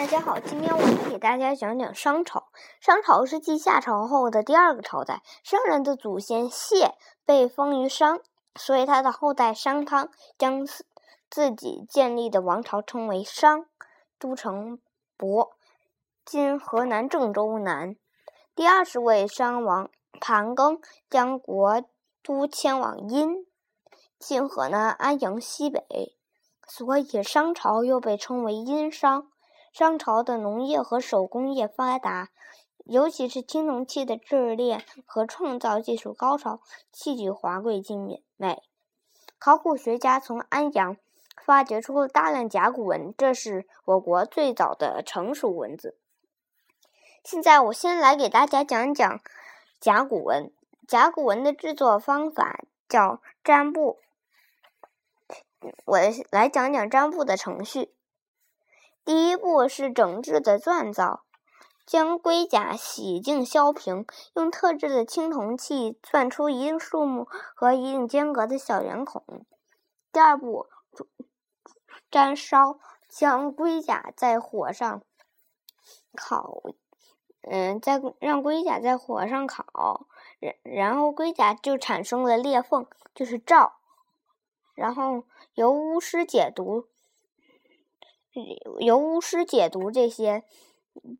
大家好，今天我来给大家讲讲商朝。商朝是继夏朝后的第二个朝代。商人的祖先谢被封于商，所以他的后代商汤将自己建立的王朝称为商，都城亳，今河南郑州南。第二十位商王盘庚将国都迁往殷，今河南安阳西北，所以商朝又被称为殷商。商朝的农业和手工业发达，尤其是青铜器的制炼和创造技术高超，器具华贵精美。考古学家从安阳发掘出了大量甲骨文，这是我国最早的成熟文字。现在我先来给大家讲讲甲骨文。甲骨文的制作方法叫占卜，我来讲讲占卜的程序。第一步是整治的锻造，将龟甲洗净削平，用特制的青铜器钻出一定数目和一定间隔的小圆孔。第二步，粘烧，将龟甲在火上烤，嗯，再让龟甲在火上烤，然然后龟甲就产生了裂缝，就是罩，然后由巫师解读。由巫师解读这些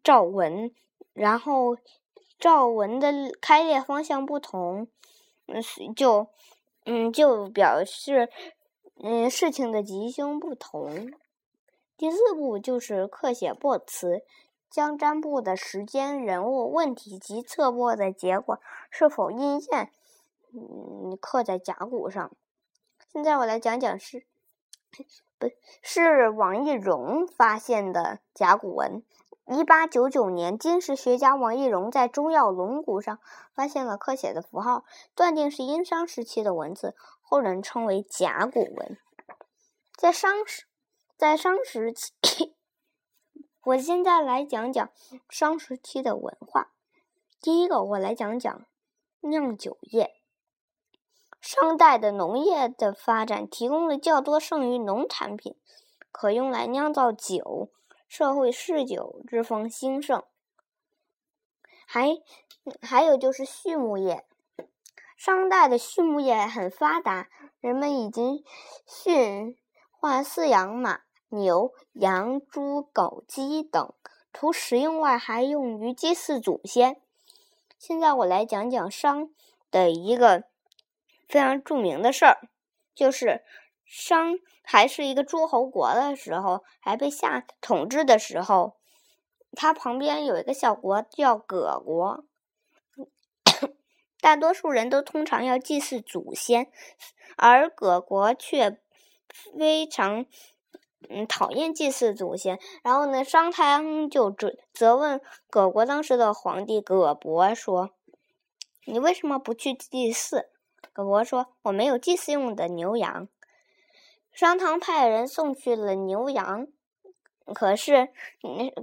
诏文，然后诏文的开裂方向不同，嗯，就嗯就表示嗯事情的吉凶不同。第四步就是刻写卜辞，将占卜的时间、人物、问题及测卜的结果是否应验，嗯刻在甲骨上。现在我来讲讲是。不是王懿荣发现的甲骨文。一八九九年，金石学家王懿荣在中药龙骨上发现了刻写的符号，断定是殷商时期的文字，后人称为甲骨文。在商时，在商时期，我现在来讲讲商时期的文化。第一个，我来讲讲酿酒业。商代的农业的发展提供了较多剩余农产品，可用来酿造酒，社会嗜酒之风兴盛。还还有就是畜牧业，商代的畜牧业很发达，人们已经驯化饲养马、牛、羊、猪、狗、鸡等，除食用外，还用于祭祀祖先。现在我来讲讲商的一个。非常著名的事儿，就是商还是一个诸侯国的时候，还被夏统治的时候，它旁边有一个小国叫葛国。大多数人都通常要祭祀祖先，而葛国却非常嗯讨厌祭祀祖先。然后呢，商汤就责责问葛国当时的皇帝葛伯说：“你为什么不去祭祀？”葛伯说：“我没有祭祀用的牛羊。”商汤派人送去了牛羊，可是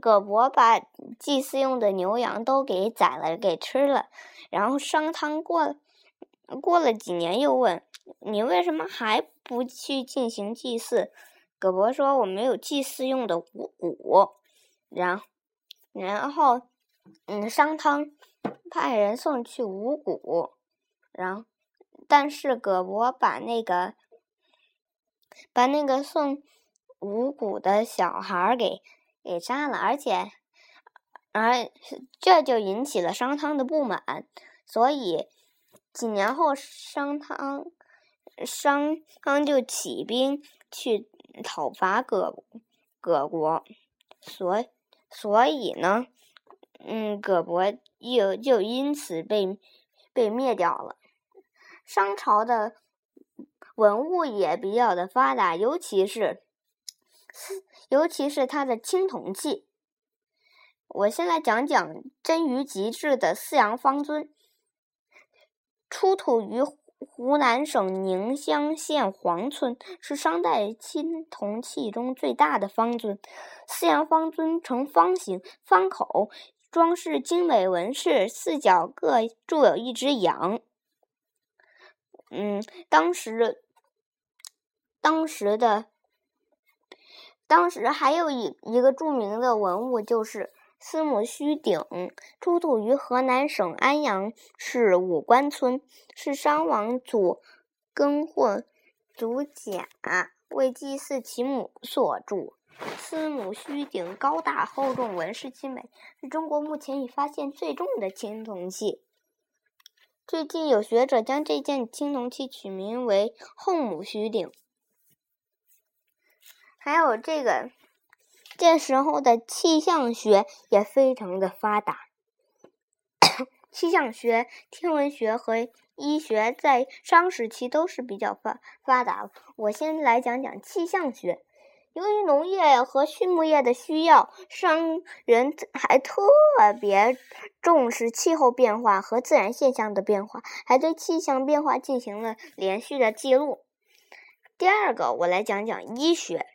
葛伯把祭祀用的牛羊都给宰了，给吃了。然后商汤过过了几年，又问：“你为什么还不去进行祭祀？”葛伯说：“我没有祭祀用的五谷。”然然后，嗯，商汤派人送去五谷，然后。但是葛伯把那个把那个送五谷的小孩给给杀了，而且而这就引起了商汤的不满，所以几年后商汤商汤就起兵去讨伐葛葛国，所所以呢，嗯，葛伯又就因此被被灭掉了。商朝的文物也比较的发达，尤其是 尤其是它的青铜器。我先来讲讲臻于极致的四羊方尊，出土于湖南省宁乡县黄村，是商代青铜器中最大的方尊。四羊方尊呈方形，方口，装饰精美纹饰，四角各铸有一只羊。嗯，当时，当时的当时还有一一个著名的文物，就是司母戊鼎，出土于河南省安阳市武关村，是商王祖庚或祖甲为祭祀其母所铸。司母戊鼎高大厚重，纹饰精美，是中国目前已发现最重的青铜器。最近有学者将这件青铜器取名为“后母须鼎”。还有这个，这时候的气象学也非常的发达。气象学、天文学和医学在商时期都是比较发发达。我先来讲讲气象学。由于农业和畜牧业的需要，商人还特别重视气候变化和自然现象的变化，还对气象变化进行了连续的记录。第二个，我来讲讲医学。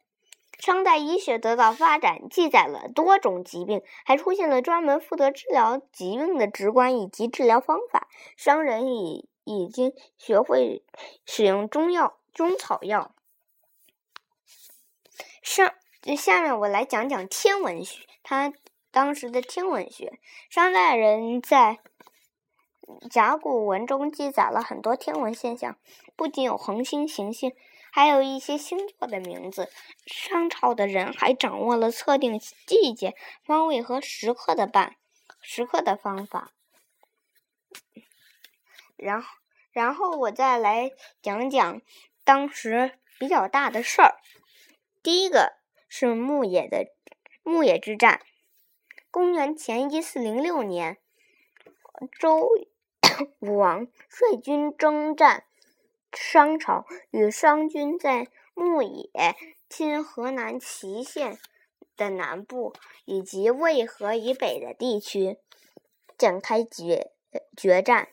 商代医学得到发展，记载了多种疾病，还出现了专门负责治疗疾病的职官以及治疗方法。商人已已经学会使用中药、中草药。上，下面我来讲讲天文学。他当时的天文学，商代人在甲骨文中记载了很多天文现象，不仅有恒星、行星，还有一些星座的名字。商朝的人还掌握了测定季节、方位和时刻的办时刻的方法。然后，然后我再来讲讲当时比较大的事儿。第一个是牧野的牧野之战。公元前一四零六年，周武王率军征战商朝，与商军在牧野（今河南淇县的南部）以及渭河以北的地区展开决决战。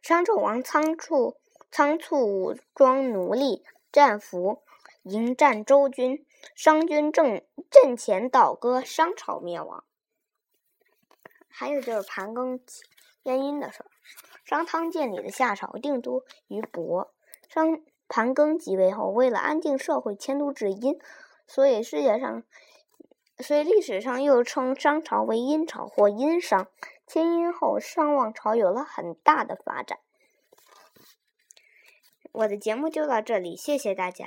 商纣王仓促仓促武装奴隶战俘。迎战周军，商军正阵前倒戈，商朝灭亡。还有就是盘庚迁殷的事儿。商汤建立的夏朝定都于亳，商盘庚即位后，为了安定社会，迁都至殷，所以世界上，所以历史上又称商朝为殷朝或殷商。迁殷后，商王朝有了很大的发展。我的节目就到这里，谢谢大家。